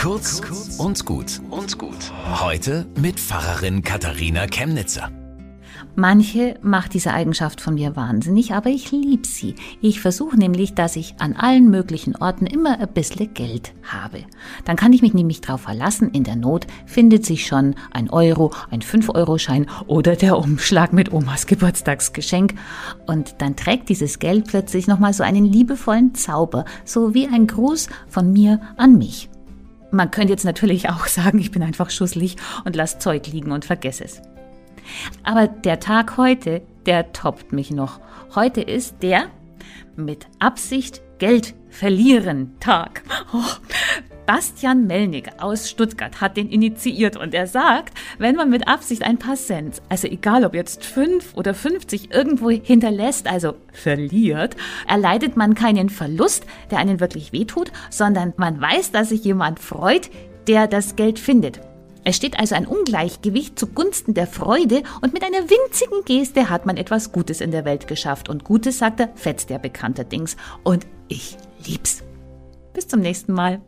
Kurz und gut und gut. Heute mit Pfarrerin Katharina Chemnitzer. Manche macht diese Eigenschaft von mir wahnsinnig, aber ich liebe sie. Ich versuche nämlich, dass ich an allen möglichen Orten immer ein bisschen Geld habe. Dann kann ich mich nämlich darauf verlassen, in der Not findet sich schon ein Euro, ein 5-Euro-Schein oder der Umschlag mit Omas Geburtstagsgeschenk. Und dann trägt dieses Geld plötzlich nochmal so einen liebevollen Zauber, so wie ein Gruß von mir an mich. Man könnte jetzt natürlich auch sagen, ich bin einfach schusselig und lass Zeug liegen und vergesse es. Aber der Tag heute, der toppt mich noch. Heute ist der mit Absicht Geld verlieren Tag. Oh, Bastian Melnick aus Stuttgart hat den initiiert und er sagt, wenn man mit Absicht ein paar Cent, also egal ob jetzt 5 oder 50 irgendwo hinterlässt, also verliert, erleidet man keinen Verlust, der einen wirklich wehtut, sondern man weiß, dass sich jemand freut, der das Geld findet. Es steht also ein Ungleichgewicht zugunsten der Freude und mit einer winzigen Geste hat man etwas Gutes in der Welt geschafft. Und Gutes, sagt er, fetzt der bekannte Dings. Und ich lieb's. Bis zum nächsten Mal.